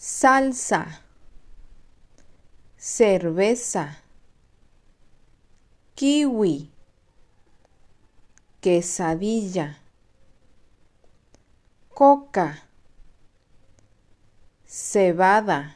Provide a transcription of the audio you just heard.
salsa, cerveza, kiwi, quesadilla, coca, cebada,